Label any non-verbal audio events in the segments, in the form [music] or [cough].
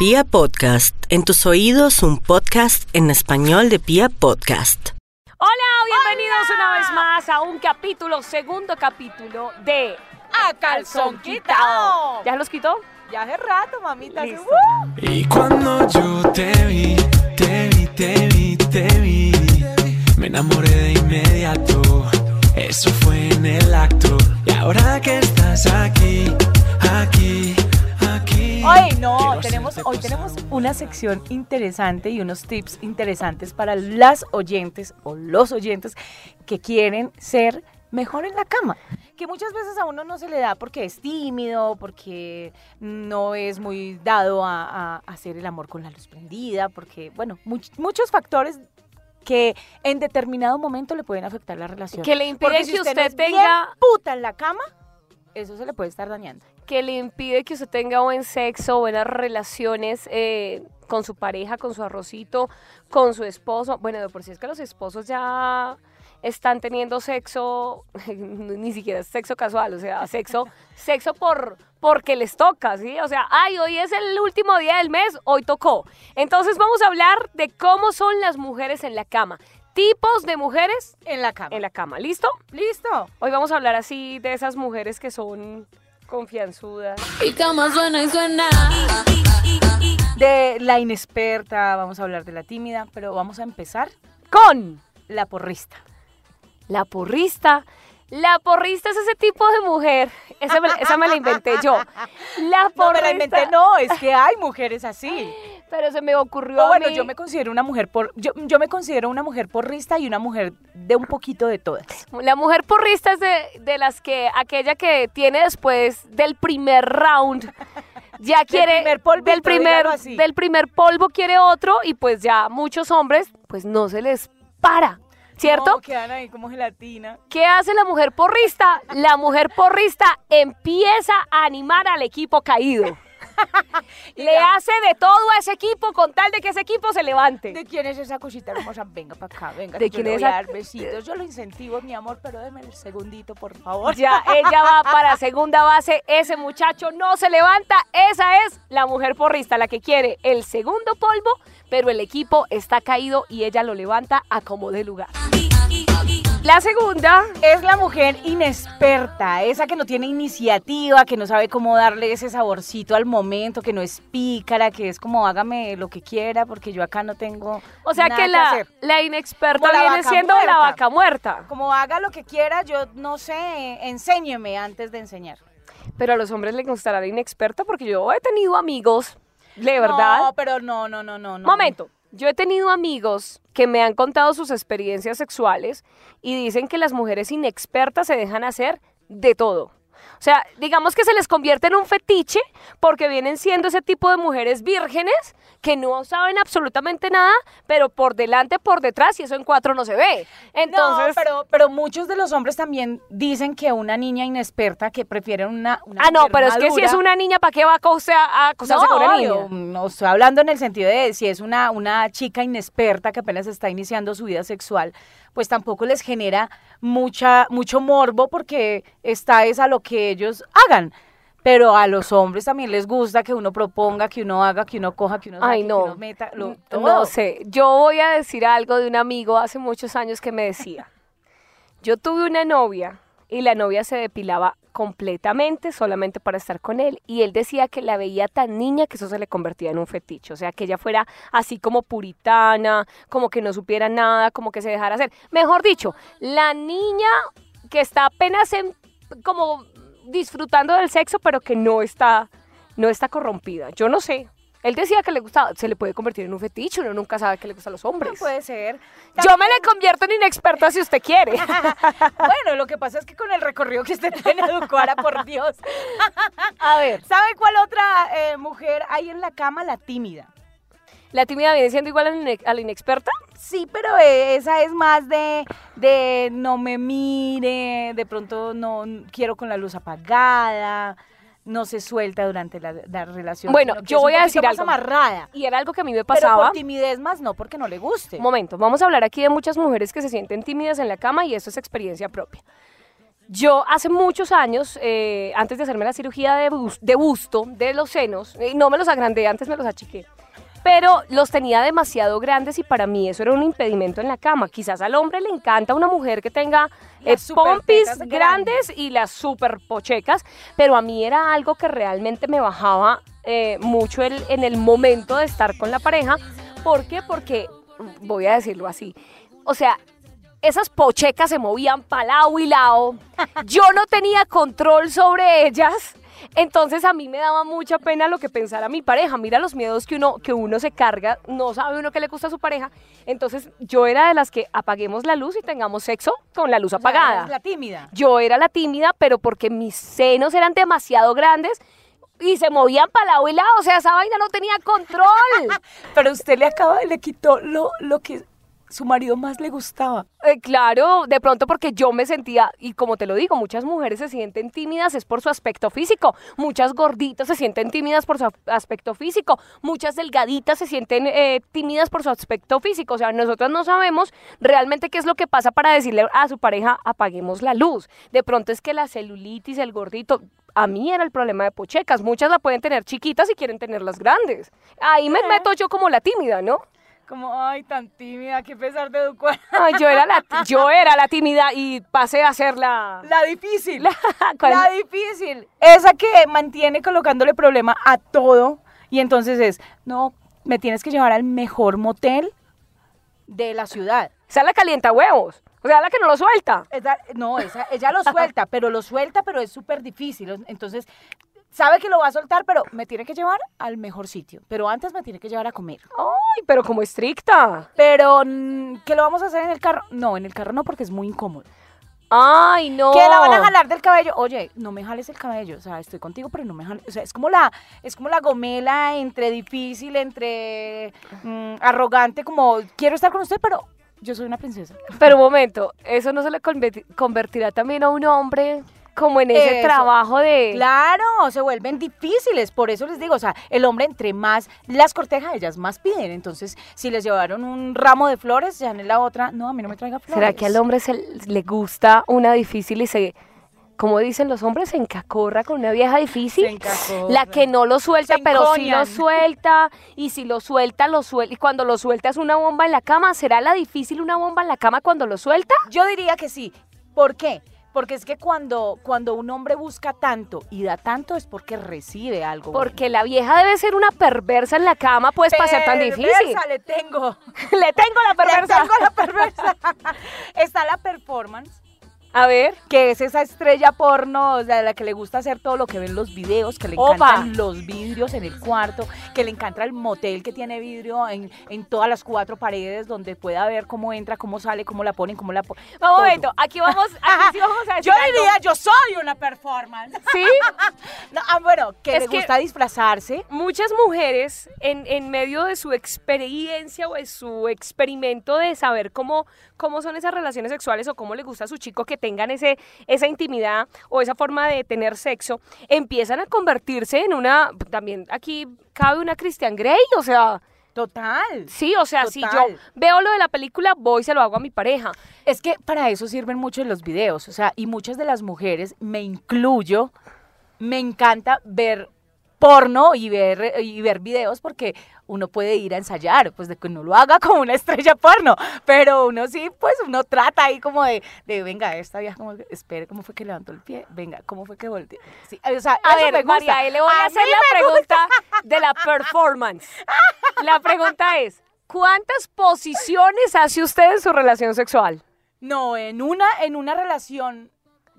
Pia Podcast, en tus oídos un podcast en español de Pia Podcast. Hola, bienvenidos una vez más a un capítulo, segundo capítulo de A calzón quitado. ¿Ya los quitó? Ya hace rato, mamita. Listo. ¡Uh! Y cuando yo te vi, te vi, te vi, te vi, me enamoré de inmediato. Eso fue en el acto. Y ahora que estás aquí, aquí. Hoy no, tenemos, hoy tenemos una sección interesante y unos tips interesantes para las oyentes o los oyentes que quieren ser mejor en la cama. Que muchas veces a uno no se le da porque es tímido, porque no es muy dado a, a hacer el amor con la luz prendida, porque, bueno, much- muchos factores que en determinado momento le pueden afectar la relación. Que le impide Porque que si usted bien tenga- puta en la cama, eso se le puede estar dañando. Que le impide que usted tenga buen sexo, buenas relaciones eh, con su pareja, con su arrocito, con su esposo. Bueno, de por si es que los esposos ya están teniendo sexo, [laughs] ni siquiera sexo casual, o sea, sexo, [laughs] sexo por porque les toca, ¿sí? O sea, ay, hoy es el último día del mes, hoy tocó. Entonces vamos a hablar de cómo son las mujeres en la cama. Tipos de mujeres En la cama. en la cama, ¿listo? ¿Listo? Hoy vamos a hablar así de esas mujeres que son confianzudas. Mi cama suena y suena. De la inexperta, vamos a hablar de la tímida, pero vamos a empezar Con la porrista. la porrista. La porrista es ese tipo de mujer. Esa me, esa me la inventé yo. La No porrista. me la inventé, no, es que hay mujeres así. Pero se me ocurrió O a bueno, yo me considero una mujer por, yo, yo me considero una mujer porrista y una mujer de un poquito de todas. La mujer porrista es de, de las que, aquella que tiene después del primer round, ya quiere, primer polvito, del, primer, dígalo así. del primer polvo quiere otro y pues ya muchos hombres, pues no se les para, ¿cierto? No, quedan ahí como gelatina. ¿Qué hace la mujer porrista? La mujer porrista empieza a animar al equipo caído. [laughs] Le hace de todo a ese equipo con tal de que ese equipo se levante. ¿De quién es esa cosita hermosa? Venga para acá, venga. ¿De quién es esa- dar besitos. Yo lo incentivo, mi amor, pero déme el segundito, por favor. Ya ella va para segunda base, ese muchacho no se levanta, esa es la mujer porrista, la que quiere el segundo polvo, pero el equipo está caído y ella lo levanta a como de lugar. La segunda, Es la mujer inexperta, esa que no tiene iniciativa, que no sabe cómo darle ese saborcito al momento, que no es pícara, que es como hágame lo que quiera porque yo acá no tengo o sea nada que la, hacer. la inexperta Como viene siendo la vaca muerta. Como haga lo que quiera, yo no sé, enséñeme antes de enseñar. Pero a los hombres les gustará la inexperta porque yo he tenido amigos, de verdad. No, pero no, no, no, no. no. Momento, yo he tenido amigos que me han contado sus experiencias sexuales y dicen que las mujeres inexpertas se dejan hacer de todo. O sea, digamos que se les convierte en un fetiche porque vienen siendo ese tipo de mujeres vírgenes que no saben absolutamente nada, pero por delante, por detrás, y eso en cuatro no se ve. Entonces, no, pero, pero muchos de los hombres también dicen que una niña inexperta que prefieren una, una ah, no, pero es que si es una niña, ¿para qué va a, acosar- a acosarse no, con una niña? no estoy hablando en el sentido de si es una, una chica inexperta que apenas está iniciando su vida sexual, pues tampoco les genera mucha, mucho morbo porque está es a lo que ellos hagan. Pero a los hombres también les gusta que uno proponga, que uno haga, que uno coja, que uno saque, Ay, no. que uno meta, lo- todo. No sé, yo voy a decir algo de un amigo hace muchos años que me decía, yo tuve una novia y la novia se depilaba completamente solamente para estar con él y él decía que la veía tan niña que eso se le convertía en un fetiche, o sea, que ella fuera así como puritana, como que no supiera nada, como que se dejara hacer. Mejor dicho, la niña que está apenas en, como disfrutando del sexo, pero que no está, no está corrompida. Yo no sé. Él decía que le gustaba, se le puede convertir en un fetiche, uno nunca sabe que le gusta a los No hombres. puede ser. Yo me le convierto en inexperta si usted quiere. [laughs] Bueno, lo que pasa es que con el recorrido que usted tiene, Educuara, por Dios. [laughs] A ver, ¿Sabe cuál otra eh, mujer hay en la cama? La tímida. ¿la tímida viene siendo igual a la ine- a la inexperta? Sí, pero eh, esa es más de, de no me mire, de pronto no quiero con la luz apagada, no se suelta durante la, la relación. Bueno, yo voy a decir algo. amarrada. Y era algo que a mí me Pero por pasaba. timidez más no, porque no le guste. Un momento, vamos a hablar aquí de muchas mujeres que se sienten tímidas en la cama y eso es experiencia propia. Yo hace muchos años, eh, antes de hacerme la cirugía de, bus- de busto, de los senos, eh, no me los agrandé, antes me los achiqué, pero los tenía demasiado grandes y para mí eso era un impedimento en la cama. Quizás al hombre le encanta una mujer que tenga eh, pompis grandes y las super pochecas, pero a mí era algo que realmente me bajaba eh, mucho el- en el momento de estar con la pareja. ¿Por qué? Porque, voy a decirlo así, o sea, esas pochecas se movían para lado y lado. [laughs] Yo no tenía control sobre ellas. Entonces a mí me daba mucha pena lo que pensara mi pareja. Mira los miedos que uno, que uno se carga, no sabe uno qué le gusta a su pareja. Entonces yo era de las que apaguemos la luz y tengamos sexo con la luz apagada. La tímida. Yo era la tímida, pero porque mis senos eran demasiado grandes y se movían para lado y lado. O sea, esa vaina no tenía control. [laughs] Pero usted le acaba, le quitó lo, lo que su marido más le gustaba. Eh, claro, de pronto porque yo me sentía, y como te lo digo, muchas mujeres se sienten tímidas es por su aspecto físico, muchas gorditas se sienten tímidas por su aspecto físico, muchas delgaditas se sienten eh, tímidas por su aspecto físico, o sea, nosotros no sabemos realmente qué es lo que pasa para decirle a su pareja apaguemos la luz. De pronto es que la celulitis, el gordito, a mí era el problema de pochecas, muchas la pueden tener chiquitas y quieren tenerlas grandes. Ahí me meto yo como la tímida, ¿no? Como, ay, tan tímida, qué pesar de educar. [laughs] Ay, yo era la, yo era la tímida y pasé a ser la... La difícil. La-. [laughs] La difícil. Esa que mantiene colocándole problema a todo. Y entonces es, no, me tienes que llevar al mejor motel de la ciudad. Esa es la calienta huevos. O sea, la que no lo suelta. Esa- no, esa, ella lo [laughs] suelta, pero lo suelta, pero es súper difícil. Entonces, sabe que lo va a soltar, pero me tiene que llevar al mejor sitio. Pero antes me tiene que llevar a comer. Ay, pero como estricta. Pero, mm, ¿qué lo vamos a hacer en el carro? No, en el carro no, porque es muy incómodo. Ay, no. Que la van a jalar del cabello. Oye, no me jales el cabello. O sea, estoy contigo, pero no me jales. O sea, es como la, es como la gomela entre difícil, entre mm, arrogante, como quiero estar con usted, pero yo soy una princesa. Pero un momento, ¿eso no se le converti- convertirá también a un hombre como en ese Eso. trabajo de... Claro, se vuelven difíciles. Por eso les digo, o sea, el hombre entre más las corteja, ellas más piden. Entonces, si les llevaron un ramo de flores, ya en la otra, no, a mí no me traiga flores. ¿Será que al hombre se le gusta una difícil y se... Como dicen los hombres, se encacorra con una vieja difícil. Se encacorra. La que no lo suelta, Se pero sí lo suelta. Y si lo suelta, lo suelta. Y cuando lo suelta es una bomba en la cama. ¿Será la difícil una bomba en la cama cuando lo suelta? Yo diría que sí. ¿Por qué? Porque es que cuando, cuando un hombre busca tanto y da tanto es porque recibe algo. Porque la vieja debe ser una perversa en la cama, pues, para ser tan difícil. Perversa, le tengo. [laughs] Le tengo la Le perversa. tengo la perversa. [laughs] Está la performance, A ver. que es esa estrella porno, o sea, la que le gusta hacer todo lo que ven los videos, que le Opa. encantan los vidrios en el cuarto, que le encanta el motel que tiene vidrio en, en todas las cuatro paredes, donde pueda ver cómo entra, cómo sale, cómo la ponen, cómo la ponen. Un momento, aquí vamos, aquí sí [laughs] vamos a decir Yo algo. diría, yo soy una performance. [laughs] Sí, [laughs] No, ah, bueno, que Es le que- gusta disfrazarse. muchas mujeres en, en medio de su experiencia o de su experimento de saber cómo, cómo son esas relaciones sexuales o cómo le gusta a su chico que tengan ese, esa intimidad o esa forma de tener sexo, empiezan a convertirse en una, también aquí cabe una Christian Grey, o sea, Total. sí, o sea, si yo veo lo de la película, voy y se lo hago a mi pareja. Es que para eso sirven mucho los videos, o sea, y muchas de las mujeres, me incluyo, me encanta ver porno y ver, y ver videos porque uno puede ir a ensayar, pues de que no lo haga [laughs] como una estrella porno, pero uno sí, pues uno trata ahí como de, de venga, esta vieja, como, espere, ¿cómo fue que levantó el pie? Venga, ¿cómo fue que volteó? Sí, o sea, A ver, me gusta. María, le voy a, A hacer la pregunta de la performance. [laughs] La pregunta es, ¿cuántas posiciones hace usted en su relación sexual? No, en una, en una relación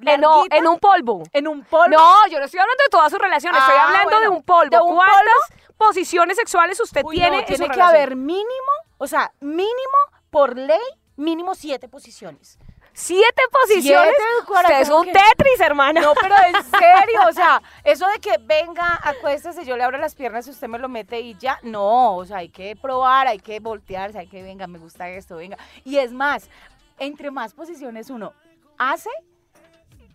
En un polvo. en un polvo. No, yo no estoy hablando de toda su relación, estoy Ah, hablando de un polvo. de un ¿Cuántas posiciones sexuales usted Uy, no, tiene en tiene su que relación? haber mínimo, o sea, mínimo por ley, mínimo siete posiciones. ¿Siete posiciones? Siete, usted es un que- Tetris, hermano. No, pero en [laughs] serio, o sea, eso de que venga, acuéstese, yo le abro las piernas y usted me lo mete y ya, no, o sea, hay que probar, hay que voltearse, hay que, venga, me gusta esto, venga. Y es más, entre más posiciones uno hace,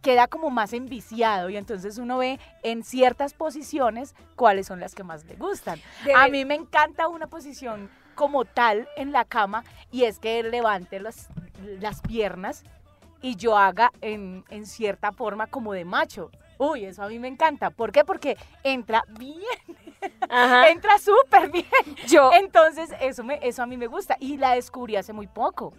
queda como más enviciado y entonces uno ve en ciertas posiciones cuáles son las que más le gustan. Debe- A mí me encanta una posición como tal en la cama y es que él levante los- las piernas y yo haga en, en cierta forma como de macho. Uy, eso a mí me encanta. ¿Por qué? Porque entra bien, Ajá. [laughs] entra súper bien. Yo, Entonces, eso, me, eso a mí me gusta. Y la descubrí hace muy poco.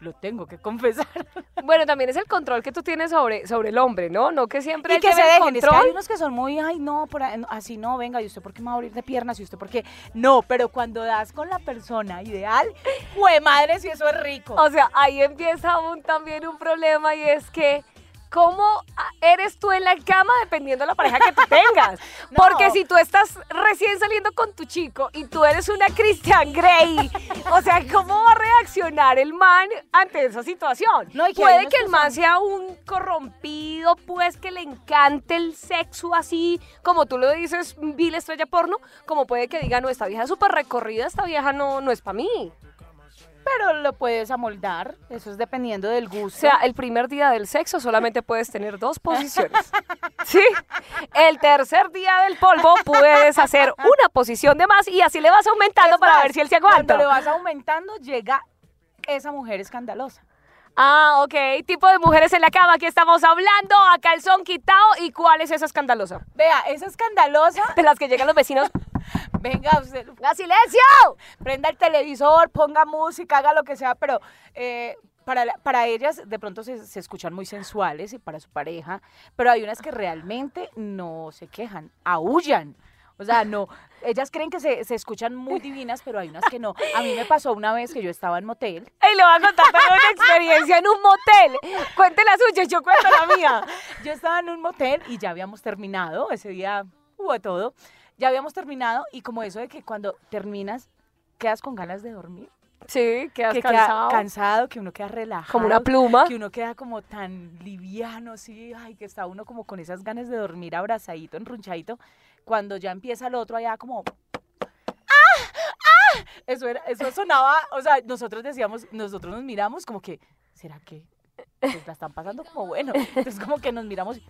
Lo tengo que confesar. [laughs] bueno, también es el control que tú tienes sobre, sobre el hombre, ¿no? No que siempre Y él que se dejen. Es que hay control. unos que son muy, ay, no, por ahí, así no, venga, ¿y usted por qué me va a abrir de piernas? ¿Y usted por qué? No, pero cuando das con la persona ideal, ¡jue madre si eso es rico! O sea, ahí empieza un, también un problema y es que cómo ah, eres tú en la cama dependiendo de la pareja que tú [laughs] tengas. No. Porque si tú estás recién saliendo con tu chico y tú eres una Christian Grey, o sea, ¿cómo va a reaccionar el man ante esa situación? No, Puede que el man sea un corrompido, pues que le encante el sexo así, como tú lo dices, vil estrella porno, como puede que diga, no, esta vieja es súper recorrida, esta vieja no, no es para mí. Pero lo puedes amoldar, eso es dependiendo del gusto. O sea, el primer día del sexo solamente puedes tener dos posiciones. [laughs] ¿Sí? El tercer día del polvo puedes hacer una posición de más y así le vas aumentando Es para más, ver si él se Cuando le aguanta. vas aumentando, llega esa mujer escandalosa. Ah, ok. Tipo de mujeres en la cama. Aquí estamos hablando a calzón quitado. ¿Y cuál es esa escandalosa? Vea, esa escandalosa, De las que llegan los vecinos. Venga, usted ¡A silencio! prenda el televisor, ponga música, haga lo que sea, pero eh, para, para ellas de pronto se, se escuchan muy sensuales y para su pareja, pero hay unas que realmente no se quejan, aullan. O sea, no, ellas creen que se, se escuchan muy divinas, pero hay unas que no. A mí me pasó una vez que yo estaba en motel. Y le voy a contar una experiencia en un motel. Cuente la suya, yo cuento la mía. Yo estaba en un motel y ya habíamos terminado, ese día hubo todo, ya habíamos terminado y como eso de que cuando terminas quedas con ganas de dormir. Sí, quedas que cansado. queda cansado, que uno queda relajado. Como una pluma. Que uno queda como tan liviano, sí, ay, que está uno como con esas ganas de dormir abrazadito, enrunchadito. Cuando ya empieza el otro allá como... ¡Ah! ¡Ah! Eso, era, eso sonaba, o sea, nosotros decíamos, nosotros nos miramos como que, ¿será que pues, la están pasando como bueno? Entonces como que nos miramos,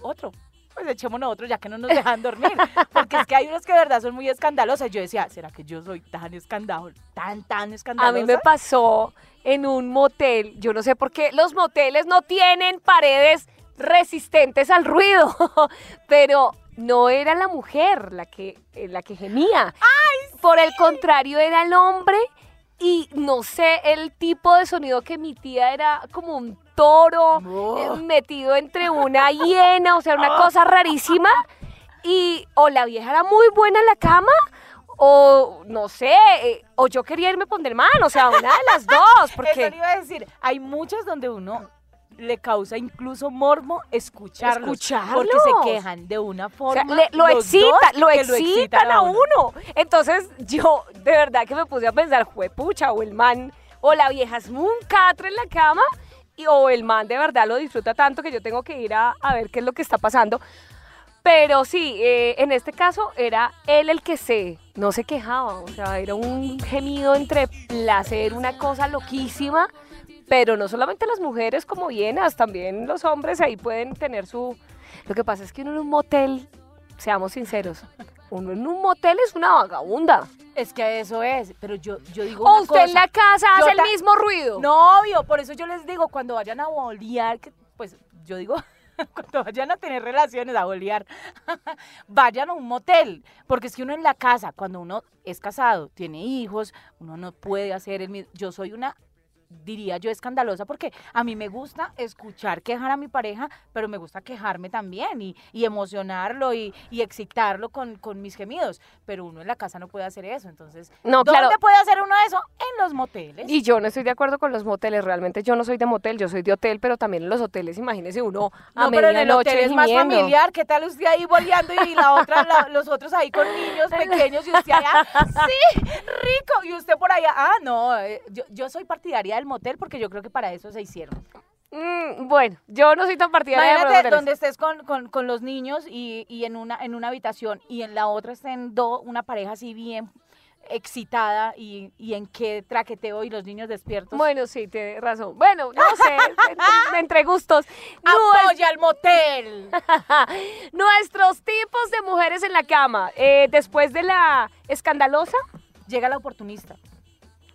otro, pues echémonos otro ya que no nos dejan dormir. Porque es que hay unos que de verdad son muy escandalosas. Yo decía, ¿será que yo soy tan escandalosa? Tan, tan A escandalosa. mí me pasó en un motel, yo no sé por qué los moteles no tienen paredes resistentes al ruido, [laughs] pero no era la mujer la que, eh, la que gemía. Por el contrario, era el hombre y no sé, el tipo de sonido que emitía era como un toro Oh. eh, metido entre una hiena, o sea, una [laughs] cosa rarísima. Y o la vieja era muy buena en la cama, o no sé, eh, o yo quería irme con el man, o sea, una de las dos, [laughs] Eso porque le iba a decir, hay muchas donde uno le causa incluso morbo escucharlos. Escucharlos. Porque se quejan de una o sea, forma. le- lo los excitan, lo excitan a uno. Entonces yo de verdad que me puse a pensar, juepucha, o el man, o la vieja es un catre en la cama, y, o el man de verdad lo disfruta tanto que yo tengo que ir a, a ver qué es lo que está pasando. Pero sí, eh, en este caso era él el que se, no se quejaba, o sea, era un gemido entre placer, una cosa loquísima, pero no solamente las mujeres como hienas, también los hombres ahí pueden tener su... Lo que pasa es que uno en un motel, seamos sinceros, uno en un motel es una vagabunda. Es que eso es, pero yo, yo digo O una usted en la casa hace el mismo ruido. No, obvio, por eso yo les digo, cuando vayan a bolear, que, pues yo digo, [laughs] cuando vayan a tener relaciones, a bolear, [laughs] vayan a un motel, porque es que uno en la casa, cuando uno es casado, tiene hijos, uno no puede hacer el mismo, yo soy una diría yo escandalosa porque a mí me gusta escuchar quejar a mi pareja, pero me gusta quejarme también y, y emocionarlo y, y excitarlo con, con mis gemidos, pero uno en la casa no puede hacer eso, entonces, No, ¿dónde claro. puede hacer uno eso? En los moteles. Y yo no estoy de acuerdo con los moteles, realmente yo no soy de motel, yo soy de hotel, pero también en los hoteles, imagínese uno a No, pero en el hotel es más gimiendo. familiar. ¿Qué tal usted ahí boleando y la otra, la- los otros ahí con niños [laughs] pequeños y usted allá? [laughs] Sí, rico. Y usted por allá. Ah, no. eh, Yo, yo soy partidaria del motel porque yo creo que para eso se hicieron. Mm, bueno, yo no soy tan partidaria de Imagínate moteles. donde estés con, con- con los niños y, y en, una, en una habitación y en la otra estén do- una pareja así bien excitada y, y en qué traqueteo y los niños despiertos. Bueno, sí, tiene razón. Bueno, no sé, [laughs] entre, entre gustos. ¡Apoya al motel! [laughs] Nuestros tipos de mujeres en la cama. Eh, después de la escandalosa, Llega la oportunista.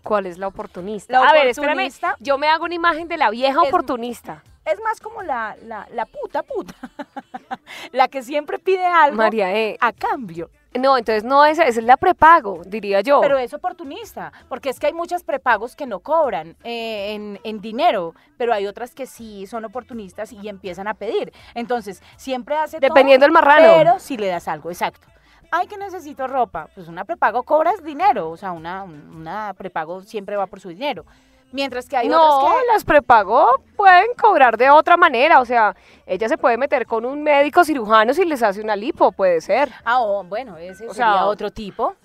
¿Cuál es la oportunista? La a ver, espérame. Yo me hago una imagen de la vieja Es- oportunista. Es más como la, la, la puta puta. [laughs] la que siempre pide algo María E. a cambio. No, entonces no esa, esa es la prepago, diría yo. Pero es oportunista, porque es que hay muchas prepagos que no cobran eh, en, en dinero, pero hay otras que sí son oportunistas y empiezan a pedir. Entonces, siempre hace todo, Dependiendo del marrano. Pero si le das algo, exacto. Ay, que necesito ropa. Pues una prepago cobras dinero, o sea, una, una prepago siempre va por su dinero. Mientras que hay no, otras que... las prepago pueden cobrar de otra manera. O sea, ella se puede meter con un médico cirujano si les hace una lipo, puede ser. Ah, oh, bueno, ese O sería sea, otro tipo.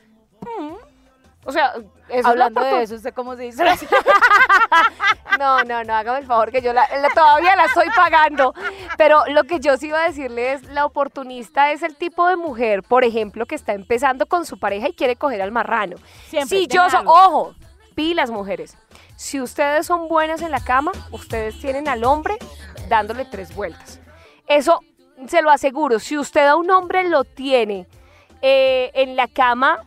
O sea, eso es la Hablando de eso, ¿usted cómo se dice? [laughs] No, no, no, hágame el favor que yo la, la- todavía la estoy pagando. Pero lo que yo sí iba a decirle es, la oportunista es el tipo de mujer, por ejemplo, que está empezando con su pareja y quiere coger al marrano. Siempre, si yo déjalo. ojo, pilas mujeres. Si ustedes son buenas en la cama, ustedes tienen al hombre dándole tres vueltas. Eso se lo aseguro. Si usted a un hombre lo tiene eh, en la cama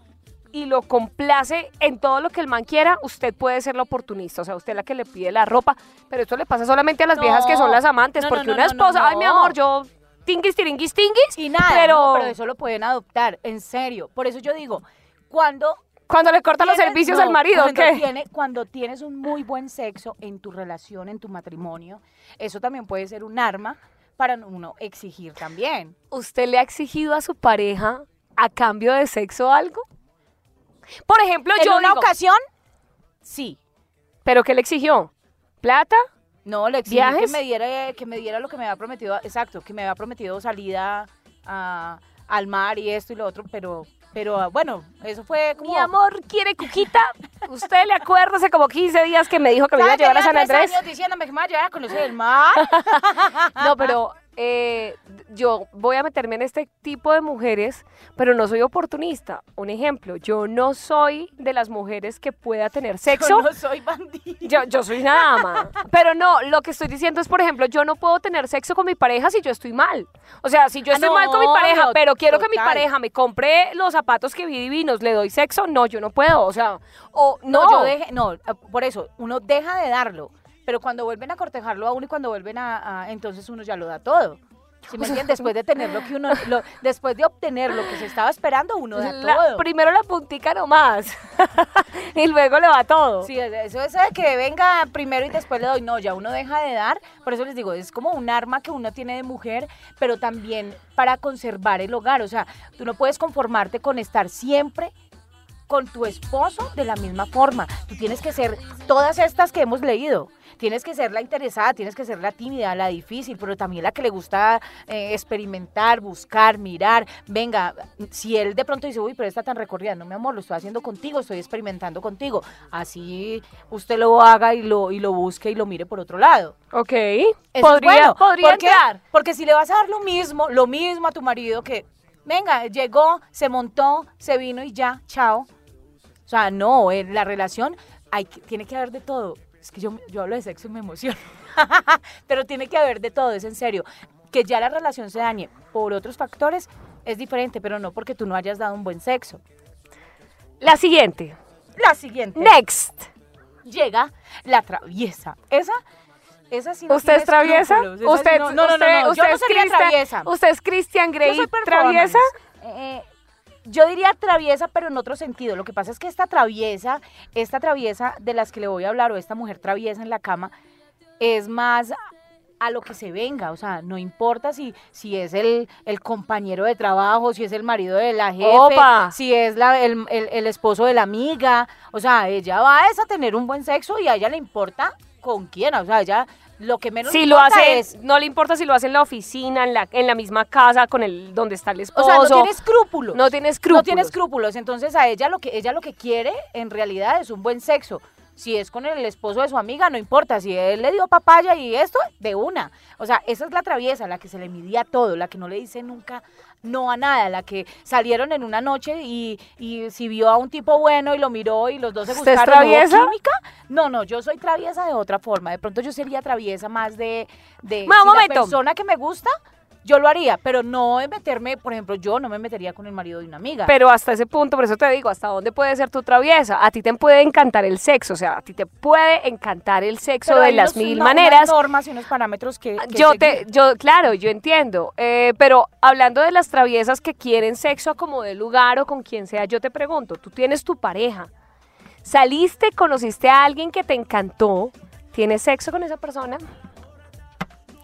y lo complace en todo lo que el man quiera, usted puede ser la oportunista. O sea, usted es la que le pide la ropa. Pero esto le pasa solamente a las viejas que son las amantes. no, porque no, una esposa, ay mi amor, yo tinguis, tiringuis, tinguis. Y nada, pero, eso lo pueden adoptar, en serio. Por eso yo digo, cuando cuando le corta los servicios no, al marido, cuando ¿qué? tiene- cuando tienes un muy buen sexo en tu relación, en tu matrimonio, eso también puede ser un arma para uno exigir también. ¿Usted le ha exigido a su pareja a cambio de sexo algo? Por ejemplo, en yo una digo, ocasión, sí. ¿pero qué le exigió? ¿Plata? No, le exigí que ¿Viajes? me diera que me diera lo que me había prometido, exacto, que me había prometido salida a- al mar y esto y lo otro, pero pero ah, bueno, eso fue como Mi amor, ¿quiere cuquita? [laughs] ¿Usted le acuerda hace como 15 días que me dijo que me iba a llevar a San Andrés? años diciéndome que me iba a llevar a conocer el mar. [laughs] No, pero eh, yo voy a meterme en este tipo de mujeres, pero no soy oportunista. Un ejemplo, yo no soy de las mujeres que pueda tener sexo. Yo no soy bandido. Yo, yo soy una dama. Pero no, lo que estoy diciendo es, por ejemplo, yo no puedo tener sexo con mi pareja si yo estoy mal. O sea, si yo Ah, estoy no, mal con mi pareja, no, pero quiero que mi pareja me compre los zapatos que vi divinos, le doy sexo, no, yo no puedo. O sea, o No, no, yo deje, no, por eso, uno deja de darlo, pero cuando vuelven a cortejarlo a uno y cuando vuelven a, a- entonces uno ya lo da todo. ¿Sí me entiendes? Después de tener lo que uno, lo- después de obtener lo que se estaba esperando, uno da la- todo. primero la puntica nomás. [laughs] y luego le va todo. Sí, eso es de que venga primero y después le doy. No, ya uno deja de dar. Por eso les digo, es como un arma que uno tiene de mujer, pero también para conservar el hogar. O sea, tú no puedes conformarte con estar siempre con tu esposo de la misma forma. Tú tienes que ser todas estas que hemos leído. Tienes que ser la interesada, tienes que ser la tímida, la difícil, pero también la que le gusta eh, experimentar, buscar, mirar. Venga, si él de pronto dice, uy, pero está tan recorrida, no, mi amor, lo estoy haciendo contigo, estoy experimentando contigo. Así usted lo haga y lo, y lo busque y lo mire por otro lado. Ok. Eso es podría bueno, podría porque. Porque si le vas a dar lo mismo, lo mismo a tu marido que, venga, llegó, se montó, se vino y ya, chao. O sea, no, en la relación hay, que- tiene que haber de todo. Es que yo, yo hablo de sexo y me emociono. [laughs] Pero tiene que haber de todo, es en serio. Que ya la relación se dañe por otros factores es diferente, pero no porque tú no hayas dado un buen sexo. La siguiente. La siguiente. Next. llega la traviesa. Esa, esa sí no ¿Usted es traviesa? ¿Usted, no, no, no, usted, no, no, usted yo no es sería Christian- traviesa. ¿Usted es Christian Grey Yo soy performance. traviesa? Eh, yo diría traviesa, pero en otro sentido. Lo que pasa es que esta traviesa, esta traviesa de las que le voy a hablar, o esta mujer traviesa en la cama, es más a lo que se venga, o sea, no importa si, si es el, el compañero de trabajo, si es el marido de la jefe, Opa. si es la, el, el- el esposo de la amiga, o sea, ella va a tener un buen sexo y a ella le importa con quién, o sea, ella lo que menos Si lo hace, es, no le importa si lo hace en la oficina, en la, en la misma casa, con el donde está el o esposo. sea, no tiene escrúpulos. No tiene escrúpulos. No tiene escrúpulos, entonces a ella lo que ella lo que quiere en realidad es un buen sexo. Si es con el esposo de su amiga, no importa. Si él le dio papaya y esto, de una. O sea, esa es la traviesa, la que se le midía todo, la que no le dice nunca no a nada, la que salieron en una noche y, y si vio a un tipo bueno y lo miró y los dos se ¿Usted es gustaron, ¿hubo traviesa? química? No, no, yo soy traviesa de otra forma. De pronto yo sería traviesa más de, de Ma, un si la persona que me gusta yo lo haría, pero no es meterme, por ejemplo, yo no me metería con el marido de una amiga. Pero hasta ese punto, por eso te digo, ¿hasta dónde puede ser tu traviesa? A ti te puede encantar el sexo, o sea, a ti te puede encantar el sexo Pero de las unos- mil una- unas maneras. normas y unos parámetros que, que Yo te, yo, claro, yo entiendo, eh, pero hablando de las traviesas que quieren sexo a como de lugar o con quien sea, yo te pregunto, tú tienes tu pareja, saliste, conociste a alguien que te encantó, ¿tienes sexo con esa persona?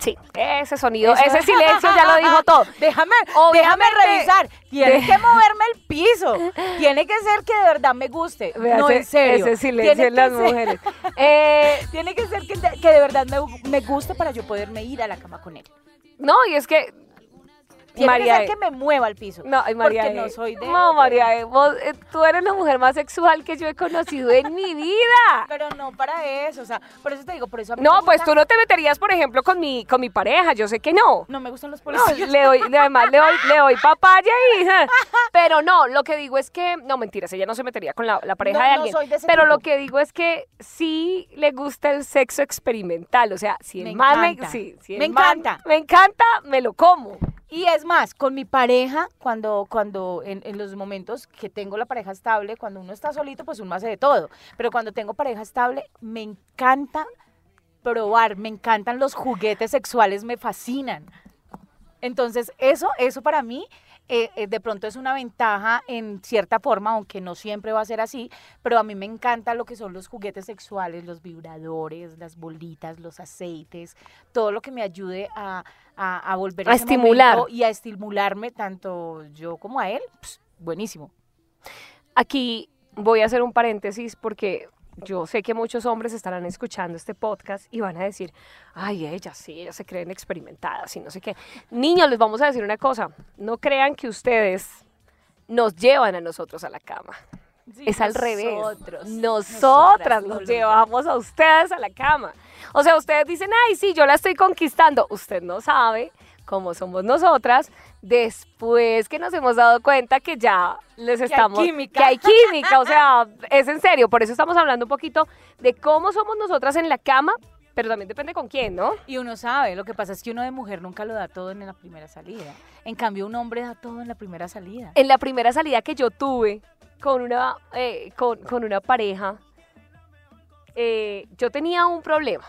Sí, ese sonido, Eso- ese silencio ya lo dijo todo. [laughs] Déjame, Obviamente- déjame revisar. Tiene de- que moverme el piso. [laughs] Tiene que ser que de verdad me guste. Vea no, ese- en serio. Ese silencio Tiene en las ser- mujeres. [laughs] Eh, Tiene que ser que de, que de verdad me, me guste para yo poderme ir a la cama con él. no, y es que Tiene María que ser E. que me mueva el piso. No, María porque E. no soy de... No, María E, vos, eh, tú eres la mujer más sexual que yo he conocido en mi vida. [laughs] Pero no para eso, o sea, por eso te digo, por eso a mí No, pues gusta- tú no te meterías, por ejemplo, con mi, con mi pareja, yo sé que no. No me gustan los No, policías. le doy, además le doy, le doy papaya y... [laughs] Pero no, lo que digo es que... No, mentiras, ella no se metería con la, la pareja No, de no alguien. soy de ese pero lo que digo es que sí le gusta el sexo experimental. O sea, si el Me man me... sí, si el Me man encanta. Me encanta, me lo como. Y es más, con mi pareja, cuando, cuando en, en los momentos que tengo la pareja estable, cuando uno está solito, pues uno hace de todo. Pero cuando tengo pareja estable, me encanta probar, me encantan los juguetes sexuales, me fascinan. Entonces, eso, eso para mí eh, eh, de pronto es una ventaja en cierta forma, aunque no siempre va a ser así, pero a mí me encanta lo que son los juguetes sexuales, los vibradores, las bolitas, los aceites, todo lo que me ayude a, a, a volver A ese estimular. y a estimularme tanto yo como a él, pues, buenísimo. Aquí voy a hacer un paréntesis porque yo sé que muchos hombres estarán escuchando este podcast y van a decir, ay, ellas sí, ellas se creen experimentadas y no sé qué. Niños, les vamos a decir una cosa, no crean que ustedes nos llevan a nosotros a la cama. es al revés. Nosotros, Nosotras no nos llevamos a ustedes a la cama. O sea, ustedes dicen, ay, sí, yo la estoy conquistando. Usted no sabe cómo somos nosotras después que nos hemos dado cuenta que ya les hay estamos... química. Que hay química. O sea, es en serio. Por eso estamos hablando un poquito de cómo somos nosotras en la cama, pero también depende con quién, ¿no? Y uno sabe, lo que pasa es que uno de mujer nunca lo da todo en la primera salida. En cambio, un hombre da todo en la primera salida. En la primera salida que yo tuve con una, eh, con, con una pareja, eh, yo tenía un problema.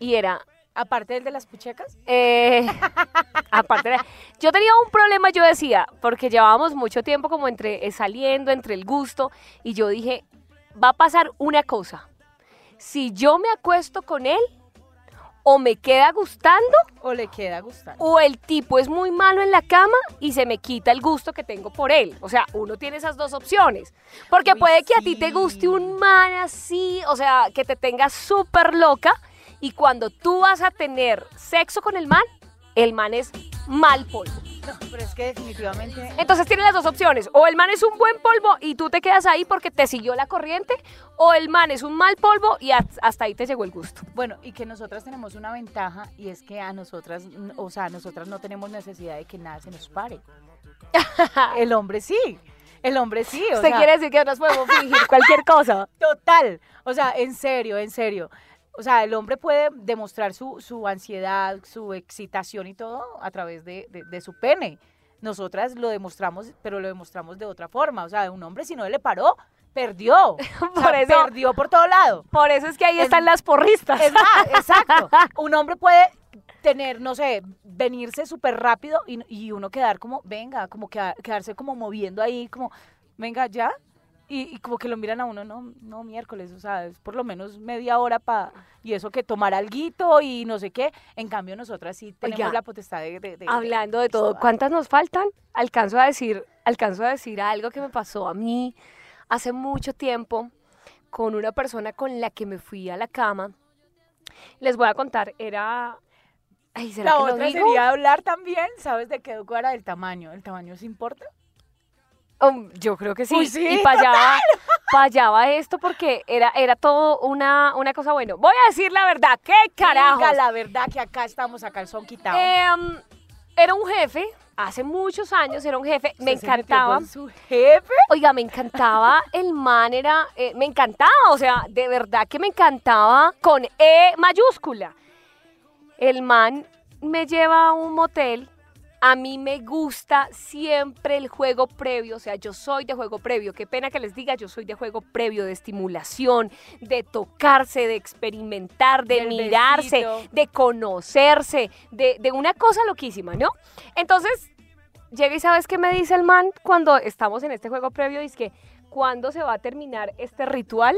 Y era, Aparte del de las puchecas. eh, [laughs] aparte de, yo tenía un problema, yo decía, porque llevábamos mucho tiempo como entre eh, saliendo, entre el gusto, y yo dije, va a pasar una cosa. Si yo me acuesto con él, o me queda gustando, O le queda gustando. o el tipo es muy malo en la cama y se me quita el gusto que tengo por él. O sea, uno tiene esas dos opciones. Porque Uy, puede que a ti te guste un man así, o sea, que te tenga súper loca y cuando tú vas a tener sexo con el man, el man es mal polvo. No, pero es que definitivamente. Entonces tienes las dos opciones. O el man es un buen polvo y tú te quedas ahí porque te siguió la corriente, o el man es un mal polvo y hasta ahí te llegó el gusto. Bueno, y que nosotras tenemos una ventaja y es que a nosotras, o sea, nosotras no tenemos necesidad de que nada se nos pare. [laughs] El hombre sí. El hombre sí. O ¿Usted sea, quiere decir que nosotros podemos fingir cualquier cosa? Total. O sea, en serio, en serio. O sea, el hombre puede demostrar su, su ansiedad, su excitación y todo a través de, de- de su pene. Nosotras lo demostramos, pero lo demostramos de otra forma. O sea, un hombre si no le paró, perdió. [laughs] O sea, Por eso- perdió por todo lado. Por eso es que ahí Es- están las porristas. Es más, [laughs] exacto. Un hombre puede tener, no sé, venirse súper rápido y, y uno quedar como, venga, como queda- quedarse como moviendo ahí, como, venga, ya. Y, y como que lo miran a uno, no, no, miércoles, o sea, es por lo menos media hora para, y eso que tomar alguito y no sé qué. En cambio, nosotras sí tenemos Oiga, la potestad de... de- de- Hablando de todo. ¿cuántas nos faltan? Alcanzo a decir, alcanzo a decir algo que me pasó a mí hace mucho tiempo con una persona con la que me fui a la cama. Les voy a contar, era Ay, ¿será La que lo otra digo? sería hablar también, ¿sabes de qué era del tamaño? ¿El tamaño se importa? Um, yo creo que sí. Uy, sí, y fallaba, fallaba esto porque era, era todo una, una cosa bueno. Voy a decir la verdad, ¿qué carajos? Diga la verdad que acá estamos a calzón quitado. Em, era un jefe, hace muchos años era un jefe, me ¿Usted se metió encantaba. su jefe? Oiga, me encantaba el man, era, eh, me encantaba, o sea, de verdad que me encantaba con E mayúscula. El man me lleva a un motel A mí me gusta siempre el juego previo, o sea, yo soy de juego previo. Qué pena que les diga, yo soy de juego previo, de estimulación, de tocarse, de experimentar, de Del mirarse, besito. de conocerse, de, de una cosa loquísima, ¿no? Entonces, llega y sabes qué me dice el man cuando estamos en este juego previo, es que ¿cuándo se va a terminar este ritual?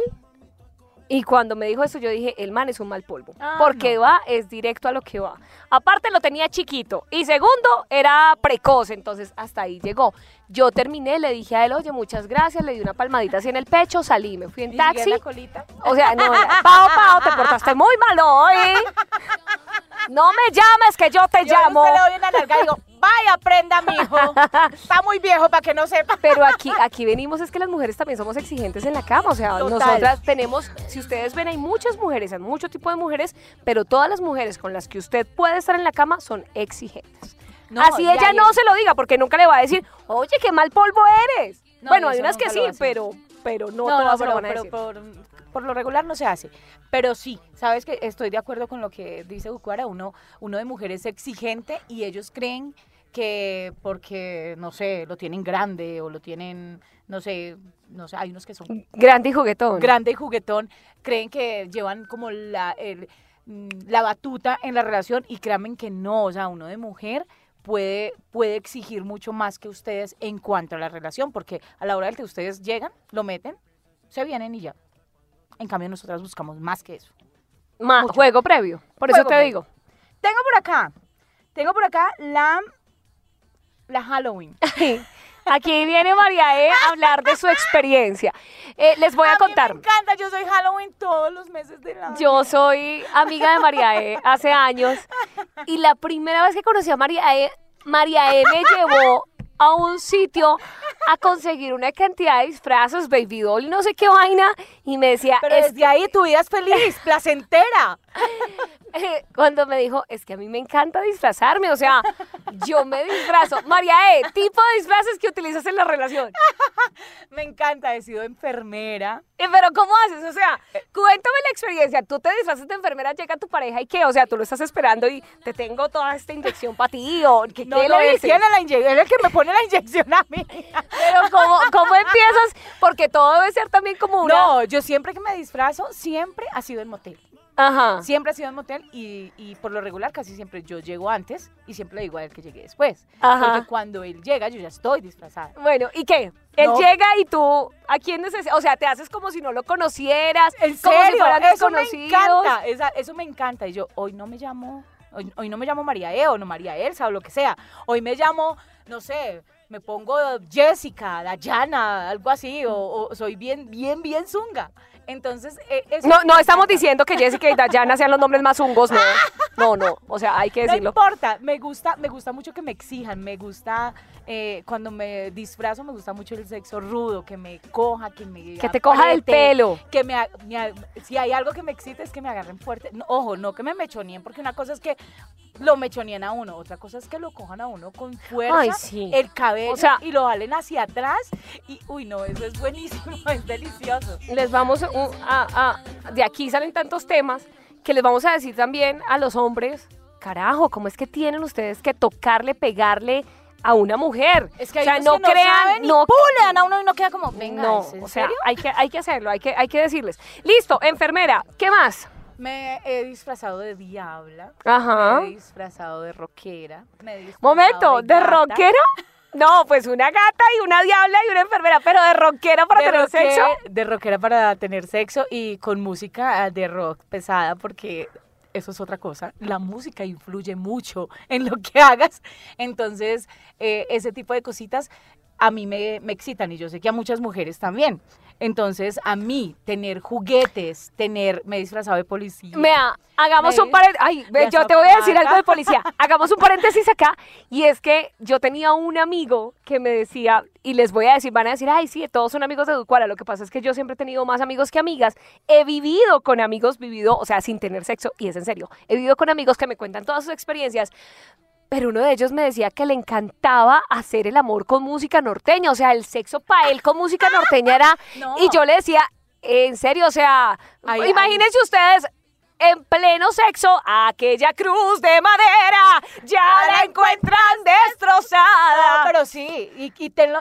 Y cuando me dijo eso, yo dije, el man es un mal polvo. Ah, porque no. va, es directo a lo que va. Aparte lo tenía chiquito. Y segundo, era precoz. Entonces, hasta ahí llegó. Yo terminé, le dije a él, oye, muchas gracias. Le di una palmadita así en el pecho, salí, me fui en taxi. la colita. O sea, no, Pao, Pao, te portaste muy mal hoy. [laughs] No me llames, que yo te Yo llamo. le doy una larga y digo, vaya, aprenda, mijo. [laughs] Está muy viejo para que no sepa. Pero aquí, aquí venimos, es que las mujeres también somos exigentes en la cama. O sea, Total. nosotras tenemos, si ustedes ven, hay muchas mujeres, hay mucho tipo de mujeres, pero todas las mujeres con las que usted puede estar en la cama son exigentes. No, Así y ella no es- se lo diga, porque nunca le va a decir, oye, qué mal polvo eres. No, bueno, y hay unas que sí, pero, pero no, No, todas se lo pero, van a pero decir. por, por lo regular no se hace. Pero sí, sabes que estoy de acuerdo con lo que dice Bucuara. Uno, uno de mujer es exigente y ellos creen que porque, no sé, lo tienen grande o lo tienen, no sé, no sé, hay unos que son Grande y juguetón. grande y juguetón, creen que llevan como la, el, mm, la batuta en la relación y créanme que no, o sea, uno de mujer puede, puede exigir mucho más que ustedes en cuanto a la relación, porque a la hora de que ustedes llegan, lo meten, se vienen y ya. En cambio, nosotras buscamos más que eso. Mucho. juego previo. Por eso te previo. digo. Tengo por acá, tengo por acá la, la Halloween. [laughs] Aquí viene María E a hablar de su experiencia. Eh, les voy a, contar. me encanta, yo soy Halloween todos los meses del año. Yo soy amiga de María E hace años y la primera vez que conocí a María E, María E me llevó a un sitio a conseguir una cantidad de disfrazos, baby doll y no sé qué vaina y me decía, Pero es desde ahí tu vida es feliz, placentera. [laughs] Cuando me dijo, es que a mí me encanta disfrazarme, o sea, yo me disfrazo. María E, tipo de disfraces que utilizas en la relación. [laughs] Me encanta, he sido enfermera. Eh, Pero ¿cómo haces? O sea, cuéntame la experiencia. Tú te disfrazas de enfermera, llega tu pareja y qué? O sea, tú lo estás esperando y te tengo toda esta inyección para ti o ¿qué, No, qué no, le tiene la inyección, él es el que me pone la inyección a mí. [laughs] Pero ¿cómo, ¿cómo empiezas? Porque todo debe ser también como una... No, yo siempre que me disfrazo, siempre ha sido en motel. Ajá. Siempre ha sido en motel y, y por lo regular casi siempre yo llego antes y siempre le digo a él que llegue después. Ajá. Porque cuando él llega yo ya estoy disfrazada. Bueno, ¿y qué? Él No. llega y tú, ¿a quién necesitas? O sea, te haces como si no lo conocieras, En como si serio, fueran eso me encanta, esa- eso me encanta. Y yo, hoy no me llamo, hoy, hoy no me llamo María E o no María Elsa o lo que sea. Hoy me llamo, no sé, me pongo Jessica, Dayana, algo así, o, o soy bien, bien, bien zunga. Entonces, eh, eso No, no estamos diciendo que Jessica y Dayana sean los nombres más hungos, no. [laughs] No, no. O sea, hay que No decirlo. importa, me gusta, me gusta mucho que me exijan, me gusta eh, cuando me disfrazo, me gusta mucho el sexo rudo, que me coja, que me Que te coja del pelo. que me, me si hay algo que me excita es que me agarren fuerte, No, ojo, no que me mechoneen, porque una cosa es que lo mechoneen a uno, otra cosa es que lo cojan a uno con fuerza, Ay, sí. el cabello O sea- y lo jalen hacia atrás y uy no, eso es buenísimo, [laughs] es delicioso. Les vamos a, a- a- de aquí salen tantos temas que les vamos a decir también a los hombres, carajo, ¿cómo es que tienen ustedes que tocarle, pegarle a una mujer? Es que o hay sea, unos no que no crean, saben no ¡pum! le dan a uno y no queda como, venga, no, ¿es en o sea, serio? hay que, hay que hacerlo, hay que, hay que decirles. Listo, enfermera, ¿qué más? Me he disfrazado de diabla. Ajá. Me he disfrazado de rockera. me he disfrazado Momento, ¿de gata, rockera? [laughs] No, pues una gata y una diabla y una enfermera, pero de rockera para de tener sexo. De rockera para tener sexo y con música de rock pesada porque eso es otra cosa. La música influye mucho en lo que hagas. Entonces, eh, ese tipo de cositas a mí me, me excitan y yo sé que a muchas mujeres también. Entonces, a mí, tener juguetes, tener, me he disfrazado de policía. Mira, hagamos Me- un paréntesis. Ay, ve, yo te voy a decir algo de policía. Hagamos un paréntesis acá. Y es que yo tenía un amigo que me decía, y les voy a decir, van a decir, ay, sí, todos son amigos de Ducuara. Lo que pasa es que yo siempre he tenido más amigos que amigas. He vivido con amigos, vivido, o sea, sin tener sexo, y es en serio. He vivido con amigos que me cuentan todas sus experiencias. Pero uno de ellos me decía que le encantaba hacer el amor con música norteña. O sea, el sexo para él con música norteña era. [laughs] No. Y yo le decía, en serio, o sea, Ay, imagínense ustedes en pleno sexo, aquella cruz de madera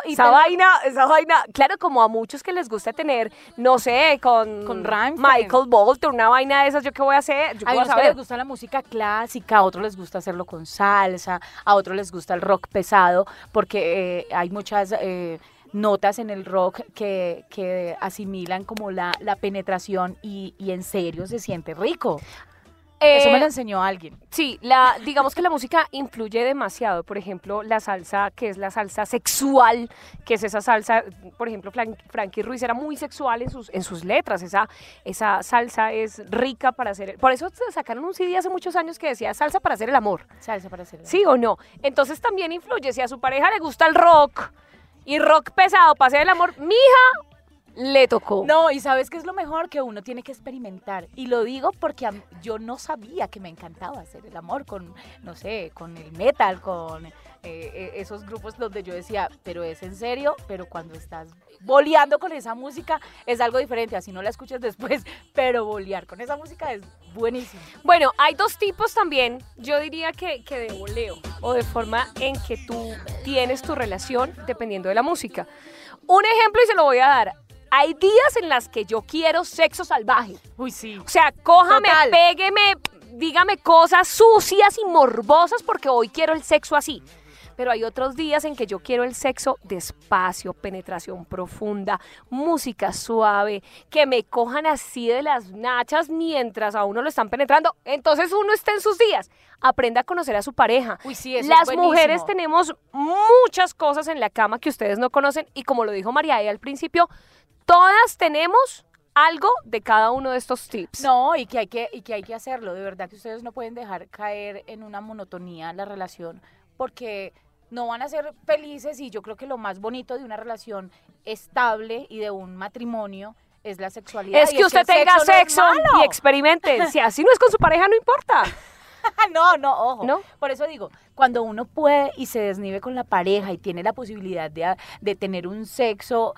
y esa vaina, esa vaina, claro, como a muchos que les gusta tener, no sé, con, Con. Michael Bolton, una vaina de esas, ¿yo qué voy a hacer? Yo A unos les gusta la música clásica, a otros les gusta hacerlo con salsa, a otros les gusta el rock pesado, porque eh, hay muchas eh, notas en el rock que, que asimilan como la, la penetración y, y en serio se siente rico. Eso me Eh, lo enseñó alguien. Sí, la, digamos que la música influye demasiado. Por ejemplo, la salsa, que es la salsa sexual, que es esa salsa, por ejemplo, Fran- Frankie Ruiz era muy sexual en sus, en sus letras. Esa, esa salsa es rica para hacer. Por eso sacaron un CD hace muchos años que decía salsa para hacer el amor. Salsa para hacer. ¿Sí o no? Entonces también influye. Si a su pareja le gusta el rock y rock pesado para hacer el amor, mija, le tocó. No, y sabes qué es lo mejor que uno tiene que experimentar. Y lo digo porque mí- yo no sabía que me encantaba hacer el amor con, no sé, con el metal, con eh, eh, esos grupos donde yo decía, pero es en serio, pero cuando estás boleando con esa música es algo diferente, así no la escuchas después, [laughs] pero bolear con esa música es buenísimo. Bueno, hay dos tipos también, yo diría que, que de voleo o de forma en que tú tienes tu relación dependiendo de la música. Un ejemplo y se lo voy a dar. Hay días en las que yo quiero sexo salvaje. Uy, sí. O sea, cójame, Total. pégueme, dígame cosas sucias y morbosas porque hoy quiero el sexo así. Pero hay otros días en que yo quiero el sexo despacio, penetración profunda, música suave, que me cojan así de las nachas mientras a uno lo están penetrando. Entonces uno está en sus días. Aprenda a conocer a su pareja. Uy, sí, eso es Las mujeres tenemos muchas cosas en la cama que ustedes no conocen y como lo dijo María ahí al principio, todas tenemos algo de cada uno de estos tips. No, y que hay que, y que hay que hacerlo. De verdad que ustedes no pueden dejar caer en una monotonía la relación porque no van a ser felices y yo creo que lo más bonito de una relación estable y de un matrimonio es la sexualidad. Es y que usted tenga sexo, y experimente. [laughs] Si así no es con su pareja, no importa. [laughs] no, no, ojo. ¿No? Por eso digo, cuando uno puede y se desnive con la pareja y tiene la posibilidad de, de tener un sexo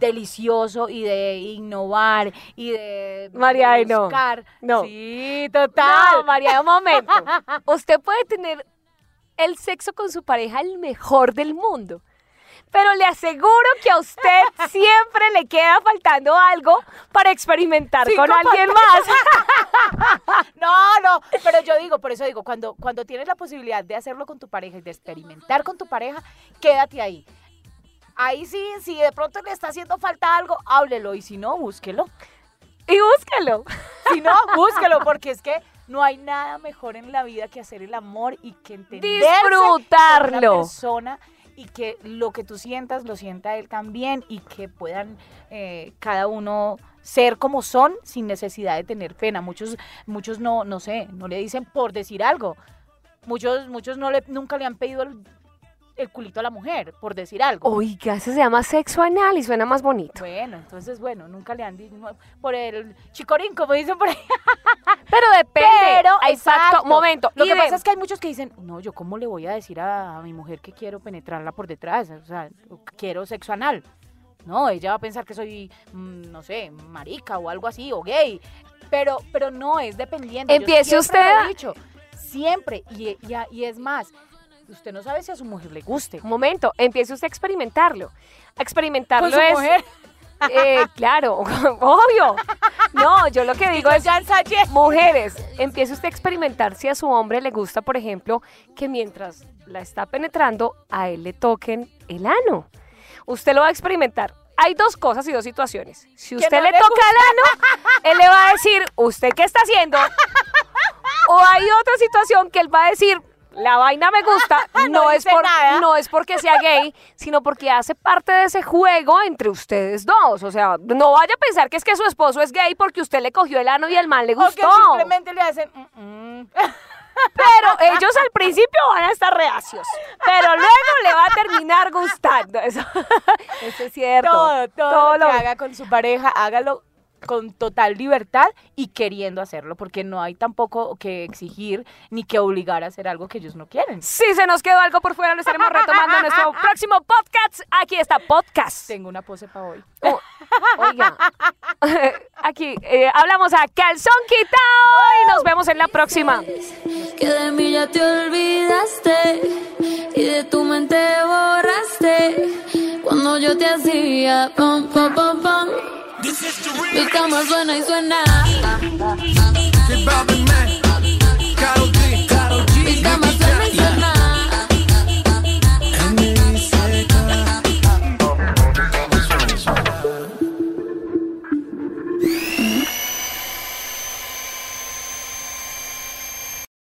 delicioso y de innovar y de, María, de ay, no. buscar. No. Sí, total. No, María, un momento. [laughs] Usted puede tener el sexo con su pareja el mejor del mundo. Pero le aseguro que a usted [laughs] siempre le queda faltando algo para experimentar Cinco con alguien más. [laughs] No, no, pero yo digo, por eso digo, cuando, cuando tienes la posibilidad de hacerlo con tu pareja y de experimentar con tu pareja, quédate ahí. Ahí sí, si de pronto le está haciendo falta algo, háblelo y si no, búsquelo. Y búsquelo. Si no, [laughs] búsquelo, porque es que no hay nada mejor en la vida que hacer el amor y que entenderse con Disfrutarlo. una persona y que lo que tú sientas lo sienta él también y que puedan eh, cada uno ser como son sin necesidad de tener pena. Muchos, muchos no, no sé, no le dicen por decir algo. Muchos, muchos no le, nunca le han pedido el, culito a la mujer por decir algo. Oiga, eso se llama sexo anal y suena más bonito. Bueno, entonces, bueno, nunca le han dicho por el chicorín, como dicen por ahí. [laughs] Pero depende. Pero, exacto. momento. Lo y que de- pasa es que hay muchos que dicen, no, yo cómo le voy a decir a, a mi mujer que quiero penetrarla por detrás, o sea, quiero sexo anal. No, ella va a pensar que soy, mm, no sé, marica o algo así, o gay. Pero, pero no, es dependiendo. Yo Empiece usted lo he dicho, siempre. Y, y es más, usted no sabe si a su mujer le guste. Un momento, empiece usted a experimentarlo. A experimentarlo Con su es. mujer. eh, claro, [laughs] obvio. No, yo lo que [laughs] digo es. Mujeres, empiece usted a experimentar si a su hombre le gusta, por ejemplo, que mientras la está penetrando, a él le toquen el ano. Usted lo va a experimentar. Hay dos cosas y dos situaciones. Si usted no le le toca el ano, él le va a decir, ¿usted qué está haciendo? [laughs] O hay otra situación que él va a decir, la vaina me gusta, [laughs] no, No es, por- nada. no es porque sea gay, sino porque hace parte de ese juego entre ustedes dos. O sea, no vaya a pensar que es que su esposo es gay porque usted le cogió el ano y el man le O que gustó. simplemente le hacen... mm, mm. [laughs] Pero ellos al principio van a estar reacios, pero luego le va a terminar gustando. Eso, [laughs] eso es cierto. todo, todo, Todo lo que lo- haga con su pareja, hágalo con total libertad y queriendo hacerlo, porque no hay tampoco que exigir ni que obligar a hacer algo que ellos no quieren. Si se nos quedó algo por fuera, lo estaremos retomando en nuestro [laughs] próximo podcast. Aquí está podcast. Tengo una pose para hoy. Oh, oiga, [laughs] aquí eh, hablamos a calzón quitado y nos vemos en la próxima. Que de mí ya te olvidaste y de tu mente borraste cuando yo te hacía pom pom pom pom. Mi cama suena y suena. Mi cama suena y suena.